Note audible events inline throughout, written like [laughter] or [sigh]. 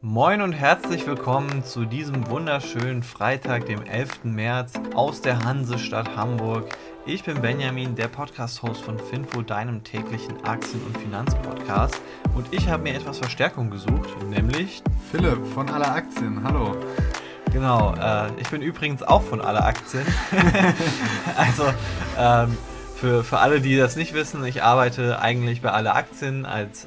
Moin und herzlich willkommen zu diesem wunderschönen Freitag, dem 11. März aus der Hansestadt Hamburg. Ich bin Benjamin, der Podcast-Host von Finfo, deinem täglichen Aktien- und Finanzpodcast. Und ich habe mir etwas Verstärkung gesucht, nämlich Philipp von aller Aktien. Hallo. Genau, äh, ich bin übrigens auch von aller Aktien. [laughs] also ähm, für, für alle, die das nicht wissen, ich arbeite eigentlich bei aller Aktien als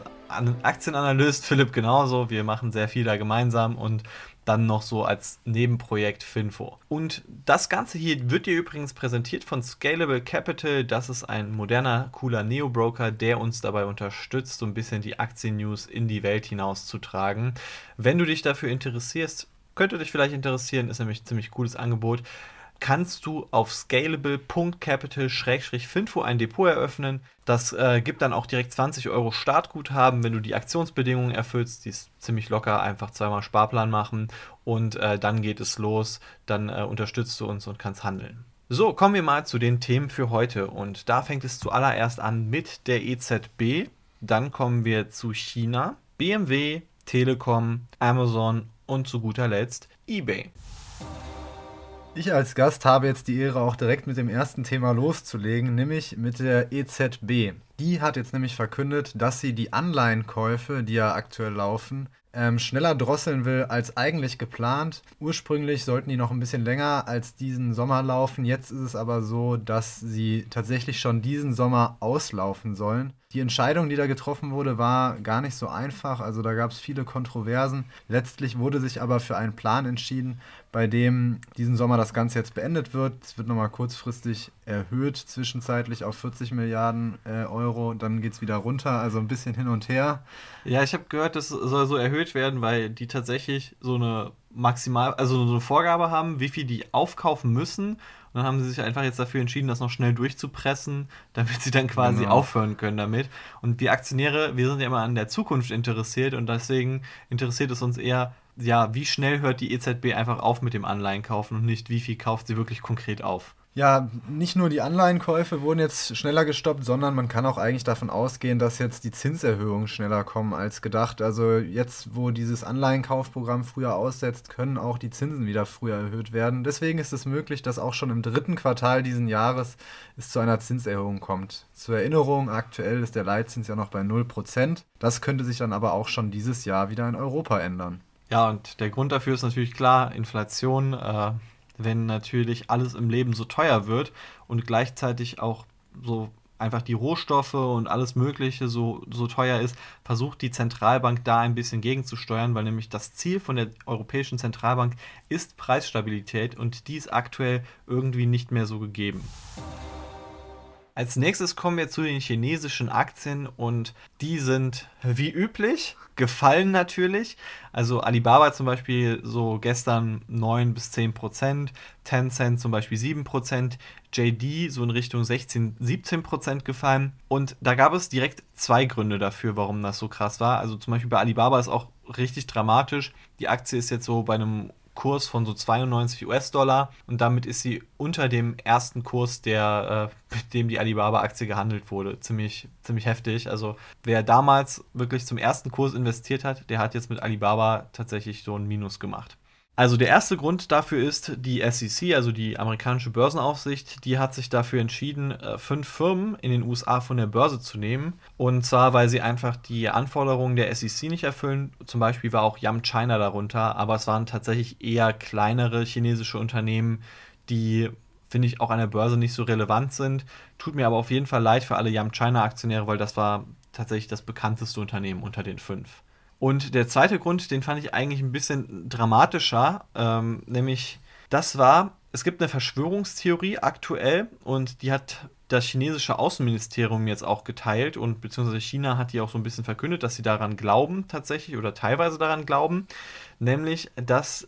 Aktienanalyst, Philipp genauso. Wir machen sehr viel da gemeinsam und dann noch so als Nebenprojekt Finfo. Und das Ganze hier wird dir übrigens präsentiert von Scalable Capital. Das ist ein moderner, cooler Neo-Broker, der uns dabei unterstützt, so ein bisschen die Aktien-News in die Welt hinauszutragen. Wenn du dich dafür interessierst, könnte dich vielleicht interessieren, ist nämlich ein ziemlich cooles Angebot kannst du auf scalable.capital-finfo ein Depot eröffnen. Das äh, gibt dann auch direkt 20 Euro Startguthaben, wenn du die Aktionsbedingungen erfüllst. Die ist ziemlich locker, einfach zweimal Sparplan machen und äh, dann geht es los. Dann äh, unterstützt du uns und kannst handeln. So, kommen wir mal zu den Themen für heute. Und da fängt es zuallererst an mit der EZB. Dann kommen wir zu China, BMW, Telekom, Amazon und zu guter Letzt eBay. Ich als Gast habe jetzt die Ehre, auch direkt mit dem ersten Thema loszulegen, nämlich mit der EZB. Die hat jetzt nämlich verkündet, dass sie die Anleihenkäufe, die ja aktuell laufen, ähm, schneller drosseln will als eigentlich geplant. Ursprünglich sollten die noch ein bisschen länger als diesen Sommer laufen. Jetzt ist es aber so, dass sie tatsächlich schon diesen Sommer auslaufen sollen. Die Entscheidung, die da getroffen wurde, war gar nicht so einfach. Also da gab es viele Kontroversen. Letztlich wurde sich aber für einen Plan entschieden, bei dem diesen Sommer das Ganze jetzt beendet wird. Es wird nochmal kurzfristig erhöht, zwischenzeitlich auf 40 Milliarden äh, Euro. Dann geht es wieder runter, also ein bisschen hin und her. Ja, ich habe gehört, das soll so erhöht werden, weil die tatsächlich so eine maximal, also so eine Vorgabe haben, wie viel die aufkaufen müssen und dann haben sie sich einfach jetzt dafür entschieden, das noch schnell durchzupressen, damit sie dann quasi genau. aufhören können damit. Und die Aktionäre, wir sind ja immer an der Zukunft interessiert und deswegen interessiert es uns eher, ja, wie schnell hört die EZB einfach auf mit dem Anleihenkaufen und nicht, wie viel kauft sie wirklich konkret auf. Ja, nicht nur die Anleihenkäufe wurden jetzt schneller gestoppt, sondern man kann auch eigentlich davon ausgehen, dass jetzt die Zinserhöhungen schneller kommen als gedacht. Also jetzt, wo dieses Anleihenkaufprogramm früher aussetzt, können auch die Zinsen wieder früher erhöht werden. Deswegen ist es möglich, dass auch schon im dritten Quartal diesen Jahres es zu einer Zinserhöhung kommt. Zur Erinnerung, aktuell ist der Leitzins ja noch bei 0%. Das könnte sich dann aber auch schon dieses Jahr wieder in Europa ändern. Ja, und der Grund dafür ist natürlich klar, Inflation. Äh wenn natürlich alles im Leben so teuer wird und gleichzeitig auch so einfach die Rohstoffe und alles Mögliche so, so teuer ist, versucht die Zentralbank da ein bisschen gegenzusteuern, weil nämlich das Ziel von der Europäischen Zentralbank ist Preisstabilität und die ist aktuell irgendwie nicht mehr so gegeben. Als nächstes kommen wir zu den chinesischen Aktien und die sind wie üblich gefallen natürlich. Also Alibaba zum Beispiel so gestern 9 bis 10 Prozent, Tencent zum Beispiel 7 Prozent, JD so in Richtung 16, 17 Prozent gefallen. Und da gab es direkt zwei Gründe dafür, warum das so krass war. Also zum Beispiel bei Alibaba ist auch richtig dramatisch. Die Aktie ist jetzt so bei einem Kurs von so 92 US-Dollar und damit ist sie unter dem ersten Kurs, der, äh, mit dem die Alibaba-Aktie gehandelt wurde. Ziemlich, ziemlich heftig. Also wer damals wirklich zum ersten Kurs investiert hat, der hat jetzt mit Alibaba tatsächlich so ein Minus gemacht. Also der erste Grund dafür ist die SEC, also die amerikanische Börsenaufsicht, die hat sich dafür entschieden, äh, fünf Firmen in den USA von der Börse zu nehmen. Und zwar, weil sie einfach die Anforderungen der SEC nicht erfüllen. Zum Beispiel war auch Yum China darunter, aber es waren tatsächlich eher kleinere chinesische Unternehmen, die finde ich auch an der Börse nicht so relevant sind. Tut mir aber auf jeden Fall leid für alle Yum China Aktionäre, weil das war tatsächlich das bekannteste Unternehmen unter den fünf. Und der zweite Grund, den fand ich eigentlich ein bisschen dramatischer, ähm, nämlich das war, es gibt eine Verschwörungstheorie aktuell und die hat das chinesische Außenministerium jetzt auch geteilt und beziehungsweise China hat die auch so ein bisschen verkündet, dass sie daran glauben tatsächlich oder teilweise daran glauben, nämlich dass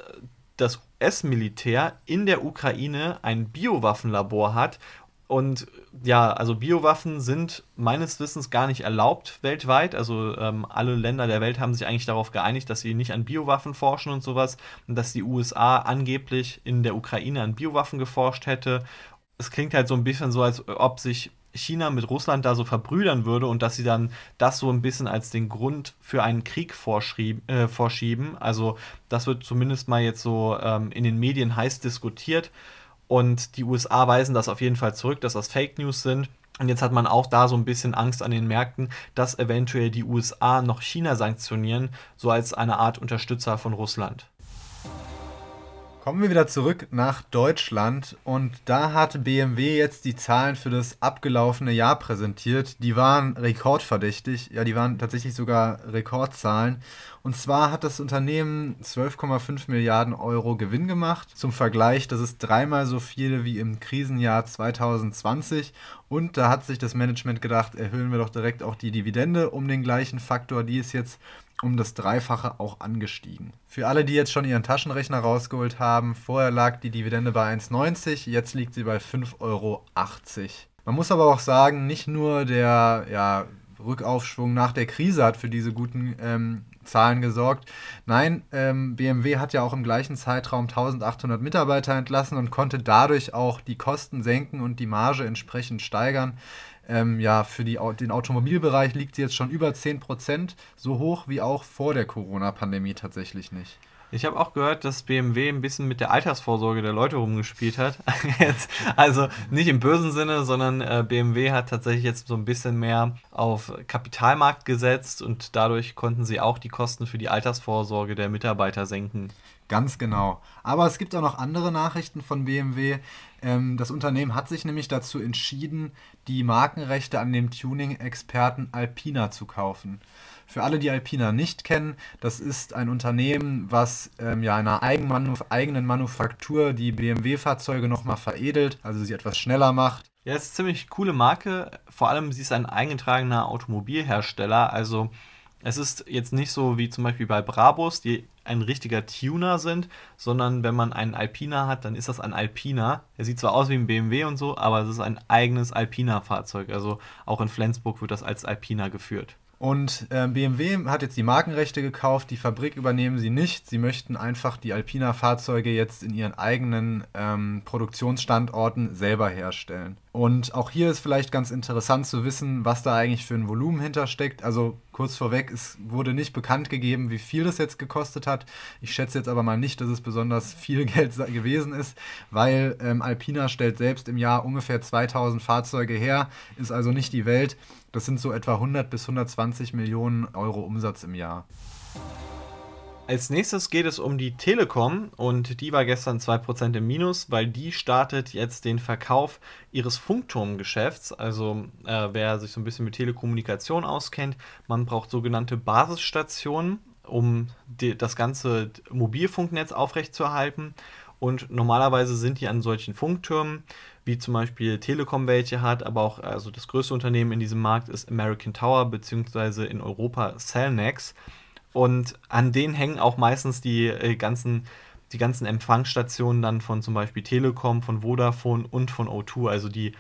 das US-Militär in der Ukraine ein Biowaffenlabor hat und ja, also Biowaffen sind meines Wissens gar nicht erlaubt weltweit. Also ähm, alle Länder der Welt haben sich eigentlich darauf geeinigt, dass sie nicht an Biowaffen forschen und sowas. Und dass die USA angeblich in der Ukraine an Biowaffen geforscht hätte. Es klingt halt so ein bisschen so, als ob sich China mit Russland da so verbrüdern würde und dass sie dann das so ein bisschen als den Grund für einen Krieg äh, vorschieben. Also das wird zumindest mal jetzt so ähm, in den Medien heiß diskutiert. Und die USA weisen das auf jeden Fall zurück, dass das Fake News sind. Und jetzt hat man auch da so ein bisschen Angst an den Märkten, dass eventuell die USA noch China sanktionieren, so als eine Art Unterstützer von Russland. Kommen wir wieder zurück nach Deutschland und da hat BMW jetzt die Zahlen für das abgelaufene Jahr präsentiert. Die waren rekordverdächtig, ja, die waren tatsächlich sogar Rekordzahlen. Und zwar hat das Unternehmen 12,5 Milliarden Euro Gewinn gemacht. Zum Vergleich, das ist dreimal so viel wie im Krisenjahr 2020. Und da hat sich das Management gedacht, erhöhen wir doch direkt auch die Dividende um den gleichen Faktor. Die ist jetzt um das Dreifache auch angestiegen. Für alle, die jetzt schon ihren Taschenrechner rausgeholt haben, vorher lag die Dividende bei 1,90, jetzt liegt sie bei 5,80 Euro. Man muss aber auch sagen, nicht nur der ja, Rückaufschwung nach der Krise hat für diese guten ähm, Zahlen gesorgt. Nein, ähm, BMW hat ja auch im gleichen Zeitraum 1800 Mitarbeiter entlassen und konnte dadurch auch die Kosten senken und die Marge entsprechend steigern. Ähm, ja, für die, den Automobilbereich liegt sie jetzt schon über 10 Prozent, so hoch wie auch vor der Corona-Pandemie tatsächlich nicht. Ich habe auch gehört, dass BMW ein bisschen mit der Altersvorsorge der Leute rumgespielt hat. [laughs] jetzt, also nicht im bösen Sinne, sondern äh, BMW hat tatsächlich jetzt so ein bisschen mehr auf Kapitalmarkt gesetzt und dadurch konnten sie auch die Kosten für die Altersvorsorge der Mitarbeiter senken. Ganz genau. Aber es gibt auch noch andere Nachrichten von BMW. Ähm, das Unternehmen hat sich nämlich dazu entschieden, die Markenrechte an dem Tuning-Experten Alpina zu kaufen. Für alle, die Alpina nicht kennen, das ist ein Unternehmen, was ähm, ja einer Eigenmanuf eigenen Manufaktur die BMW-Fahrzeuge nochmal veredelt, also sie etwas schneller macht. Ja, es ist eine ziemlich coole Marke. Vor allem, sie ist ein eingetragener Automobilhersteller. Also es ist jetzt nicht so wie zum Beispiel bei Brabus, die ein richtiger Tuner sind, sondern wenn man einen Alpina hat, dann ist das ein Alpina. Er sieht zwar aus wie ein BMW und so, aber es ist ein eigenes Alpina-Fahrzeug. Also auch in Flensburg wird das als Alpina geführt. Und äh, BMW hat jetzt die Markenrechte gekauft, die Fabrik übernehmen sie nicht. Sie möchten einfach die Alpina-Fahrzeuge jetzt in ihren eigenen ähm, Produktionsstandorten selber herstellen. Und auch hier ist vielleicht ganz interessant zu wissen, was da eigentlich für ein Volumen hintersteckt. Also kurz vorweg, es wurde nicht bekannt gegeben, wie viel das jetzt gekostet hat. Ich schätze jetzt aber mal nicht, dass es besonders viel [laughs] Geld gewesen ist, weil ähm, Alpina stellt selbst im Jahr ungefähr 2000 Fahrzeuge her, ist also nicht die Welt. Das sind so etwa 100 bis 120 Millionen Euro Umsatz im Jahr. Als nächstes geht es um die Telekom und die war gestern 2% im Minus, weil die startet jetzt den Verkauf ihres Funkturmgeschäfts. Also äh, wer sich so ein bisschen mit Telekommunikation auskennt, man braucht sogenannte Basisstationen, um die, das ganze Mobilfunknetz aufrechtzuerhalten. Und normalerweise sind die an solchen Funktürmen, wie zum Beispiel Telekom welche hat, aber auch also das größte Unternehmen in diesem Markt ist American Tower, beziehungsweise in Europa Cellnex. Und an denen hängen auch meistens die äh, ganzen die ganzen Empfangsstationen dann von zum Beispiel Telekom, von Vodafone und von O2. Also die,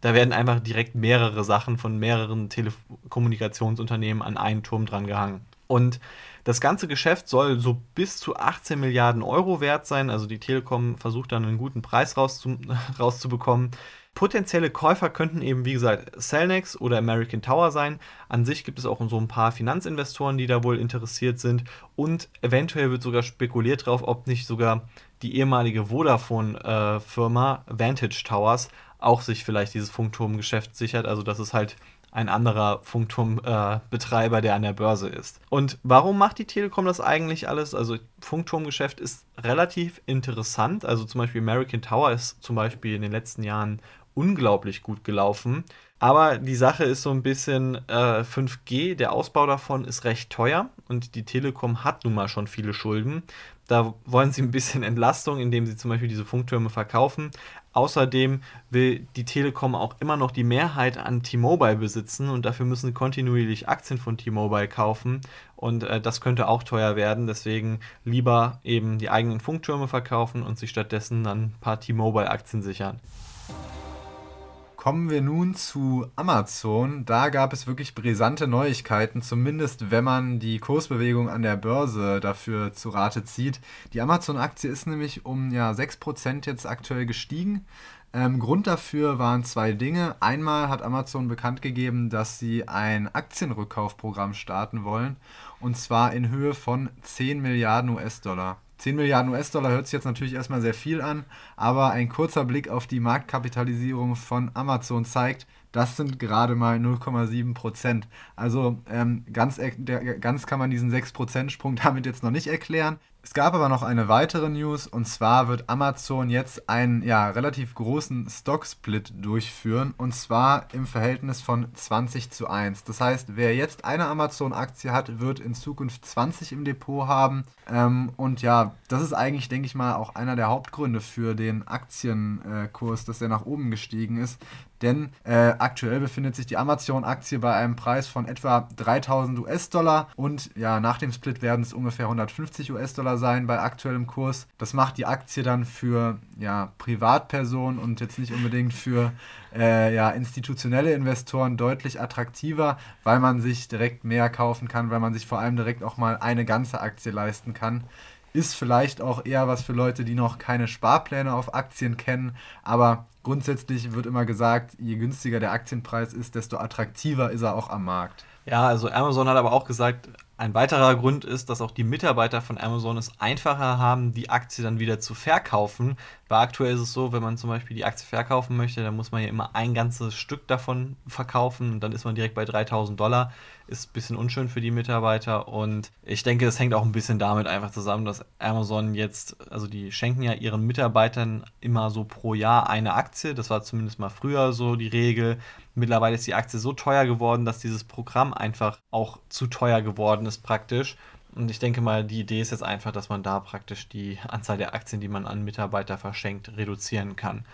da werden einfach direkt mehrere Sachen von mehreren Telekommunikationsunternehmen an einen Turm dran gehangen. Und das ganze Geschäft soll so bis zu 18 Milliarden Euro wert sein. Also die Telekom versucht dann einen guten Preis rauszu [laughs] rauszubekommen. Potenzielle Käufer könnten eben, wie gesagt, Cellnex oder American Tower sein. An sich gibt es auch so ein paar Finanzinvestoren, die da wohl interessiert sind. Und eventuell wird sogar spekuliert drauf, ob nicht sogar die ehemalige Vodafone-Firma äh, Vantage Towers auch sich vielleicht dieses Funkturmgeschäft sichert. Also das ist halt ein anderer Funkturmbetreiber, äh, der an der Börse ist. Und warum macht die Telekom das eigentlich alles? Also Funkturmgeschäft ist relativ interessant. Also zum Beispiel American Tower ist zum Beispiel in den letzten Jahren unglaublich gut gelaufen. Aber die Sache ist so ein bisschen äh, 5G, der Ausbau davon ist recht teuer und die Telekom hat nun mal schon viele Schulden. Da wollen sie ein bisschen Entlastung, indem sie zum Beispiel diese Funktürme verkaufen. Außerdem will die Telekom auch immer noch die Mehrheit an T-Mobile besitzen und dafür müssen sie kontinuierlich Aktien von T-Mobile kaufen und äh, das könnte auch teuer werden. Deswegen lieber eben die eigenen Funktürme verkaufen und sich stattdessen dann ein paar T-Mobile-Aktien sichern. Kommen wir nun zu Amazon. Da gab es wirklich brisante Neuigkeiten, zumindest wenn man die Kursbewegung an der Börse dafür zu Rate zieht. Die Amazon-Aktie ist nämlich um ja, 6% jetzt aktuell gestiegen. Ähm, Grund dafür waren zwei Dinge. Einmal hat Amazon bekannt gegeben, dass sie ein Aktienrückkaufprogramm starten wollen. Und zwar in Höhe von 10 Milliarden US-Dollar. 10 Milliarden US-Dollar hört sich jetzt natürlich erstmal sehr viel an, aber ein kurzer Blick auf die Marktkapitalisierung von Amazon zeigt, das sind gerade mal 0,7 Prozent. Also ähm, ganz, ganz kann man diesen 6 Prozent Sprung [laughs] damit jetzt noch nicht erklären. Es gab aber noch eine weitere News und zwar wird Amazon jetzt einen ja, relativ großen Stock-Split durchführen und zwar im Verhältnis von 20 zu 1. Das heißt, wer jetzt eine Amazon-Aktie hat, wird in Zukunft 20 im Depot haben. Ähm, und ja, das ist eigentlich, denke ich mal, auch einer der Hauptgründe für den Aktienkurs, dass der nach oben gestiegen ist. Denn äh, aktuell befindet sich die Amazon-Aktie bei einem Preis von etwa 3000 US-Dollar und ja, nach dem Split werden es ungefähr 150 US-Dollar sein bei aktuellem Kurs. Das macht die Aktie dann für ja, Privatpersonen und jetzt nicht unbedingt für äh, ja, institutionelle Investoren deutlich attraktiver, weil man sich direkt mehr kaufen kann, weil man sich vor allem direkt auch mal eine ganze Aktie leisten kann ist vielleicht auch eher was für Leute, die noch keine Sparpläne auf Aktien kennen, aber grundsätzlich wird immer gesagt, je günstiger der Aktienpreis ist, desto attraktiver ist er auch am Markt. Ja, also Amazon hat aber auch gesagt, ein weiterer Grund ist, dass auch die Mitarbeiter von Amazon es einfacher haben, die Aktie dann wieder zu verkaufen. Weil aktuell ist es so, wenn man zum Beispiel die Aktie verkaufen möchte, dann muss man ja immer ein ganzes Stück davon verkaufen und dann ist man direkt bei 3000 Dollar. Ist ein bisschen unschön für die Mitarbeiter und ich denke, es hängt auch ein bisschen damit einfach zusammen, dass Amazon jetzt, also die schenken ja ihren Mitarbeitern immer so pro Jahr eine Aktie. Das war zumindest mal früher so die Regel. Mittlerweile ist die Aktie so teuer geworden, dass dieses Programm einfach auch zu teuer geworden ist praktisch. Und ich denke mal, die Idee ist jetzt einfach, dass man da praktisch die Anzahl der Aktien, die man an Mitarbeiter verschenkt, reduzieren kann.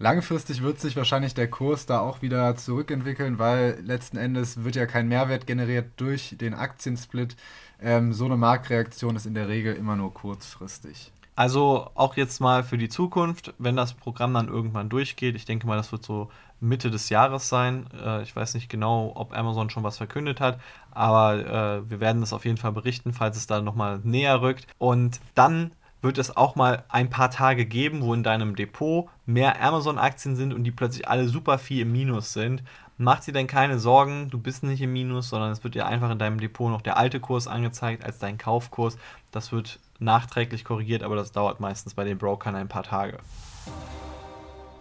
Langfristig wird sich wahrscheinlich der Kurs da auch wieder zurückentwickeln, weil letzten Endes wird ja kein Mehrwert generiert durch den Aktiensplit. Ähm, so eine Marktreaktion ist in der Regel immer nur kurzfristig. Also auch jetzt mal für die Zukunft, wenn das Programm dann irgendwann durchgeht, ich denke mal, das wird so Mitte des Jahres sein. Äh, ich weiß nicht genau, ob Amazon schon was verkündet hat, aber äh, wir werden das auf jeden Fall berichten, falls es da nochmal näher rückt. Und dann wird es auch mal ein paar Tage geben, wo in deinem Depot mehr Amazon-Aktien sind und die plötzlich alle super viel im Minus sind. Mach dir denn keine Sorgen, du bist nicht im Minus, sondern es wird dir einfach in deinem Depot noch der alte Kurs angezeigt als dein Kaufkurs. Das wird nachträglich korrigiert, aber das dauert meistens bei den Brokern ein paar Tage.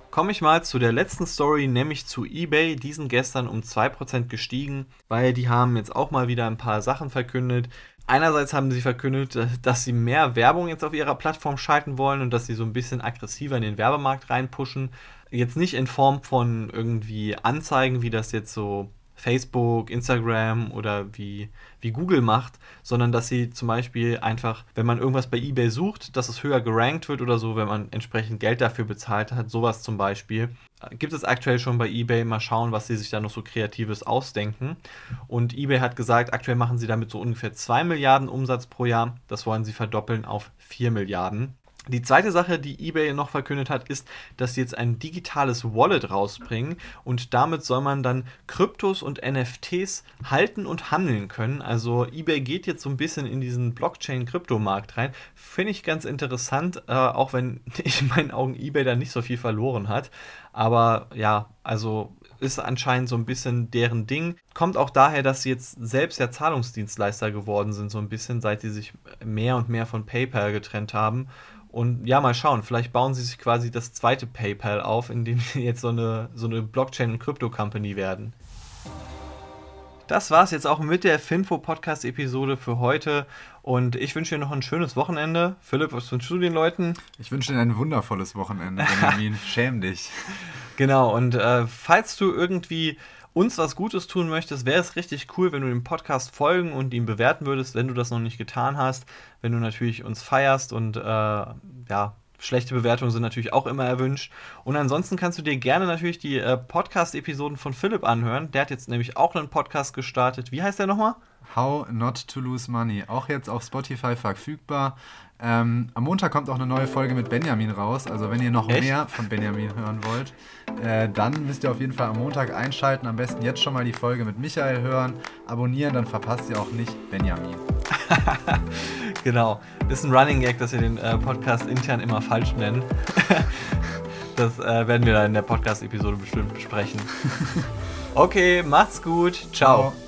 Komme ich mal zu der letzten Story, nämlich zu eBay. Die sind gestern um 2% gestiegen, weil die haben jetzt auch mal wieder ein paar Sachen verkündet. Einerseits haben sie verkündet, dass sie mehr Werbung jetzt auf ihrer Plattform schalten wollen und dass sie so ein bisschen aggressiver in den Werbemarkt reinpushen. Jetzt nicht in Form von irgendwie Anzeigen, wie das jetzt so Facebook, Instagram oder wie, wie Google macht, sondern dass sie zum Beispiel einfach, wenn man irgendwas bei eBay sucht, dass es höher gerankt wird oder so, wenn man entsprechend Geld dafür bezahlt hat, sowas zum Beispiel. Gibt es aktuell schon bei eBay, mal schauen, was sie sich da noch so Kreatives ausdenken. Und eBay hat gesagt, aktuell machen sie damit so ungefähr 2 Milliarden Umsatz pro Jahr. Das wollen sie verdoppeln auf 4 Milliarden. Die zweite Sache, die eBay noch verkündet hat, ist, dass sie jetzt ein digitales Wallet rausbringen und damit soll man dann Kryptos und NFTs halten und handeln können. Also eBay geht jetzt so ein bisschen in diesen Blockchain-Kryptomarkt rein. Finde ich ganz interessant, äh, auch wenn [laughs] in meinen Augen eBay da nicht so viel verloren hat. Aber ja, also ist anscheinend so ein bisschen deren Ding. Kommt auch daher, dass sie jetzt selbst ja Zahlungsdienstleister geworden sind, so ein bisschen, seit sie sich mehr und mehr von PayPal getrennt haben. Und ja, mal schauen, vielleicht bauen sie sich quasi das zweite PayPal auf, indem sie [laughs] jetzt so eine, so eine Blockchain- und Krypto-Company werden. Das war es jetzt auch mit der Finfo-Podcast-Episode für heute. Und ich wünsche dir noch ein schönes Wochenende. Philipp, was wünschst du den Leuten? Ich wünsche dir ein wundervolles Wochenende, Benjamin. [laughs] Schäm dich. Genau, und äh, falls du irgendwie uns was Gutes tun möchtest, wäre es richtig cool, wenn du dem Podcast folgen und ihn bewerten würdest, wenn du das noch nicht getan hast. Wenn du natürlich uns feierst und äh, ja, schlechte Bewertungen sind natürlich auch immer erwünscht. Und ansonsten kannst du dir gerne natürlich die äh, Podcast-Episoden von Philipp anhören. Der hat jetzt nämlich auch einen Podcast gestartet. Wie heißt der nochmal? How Not to Lose Money. Auch jetzt auf Spotify verfügbar. Ähm, am Montag kommt auch eine neue Folge mit Benjamin raus. Also wenn ihr noch Echt? mehr von Benjamin hören wollt, äh, dann müsst ihr auf jeden Fall am Montag einschalten. Am besten jetzt schon mal die Folge mit Michael hören, abonnieren, dann verpasst ihr auch nicht Benjamin. [laughs] genau. Ist ein Running Gag, dass wir den äh, Podcast intern immer falsch nennen. [laughs] das äh, werden wir dann in der Podcast-Episode bestimmt besprechen. [laughs] okay, macht's gut. Ciao. Ciao.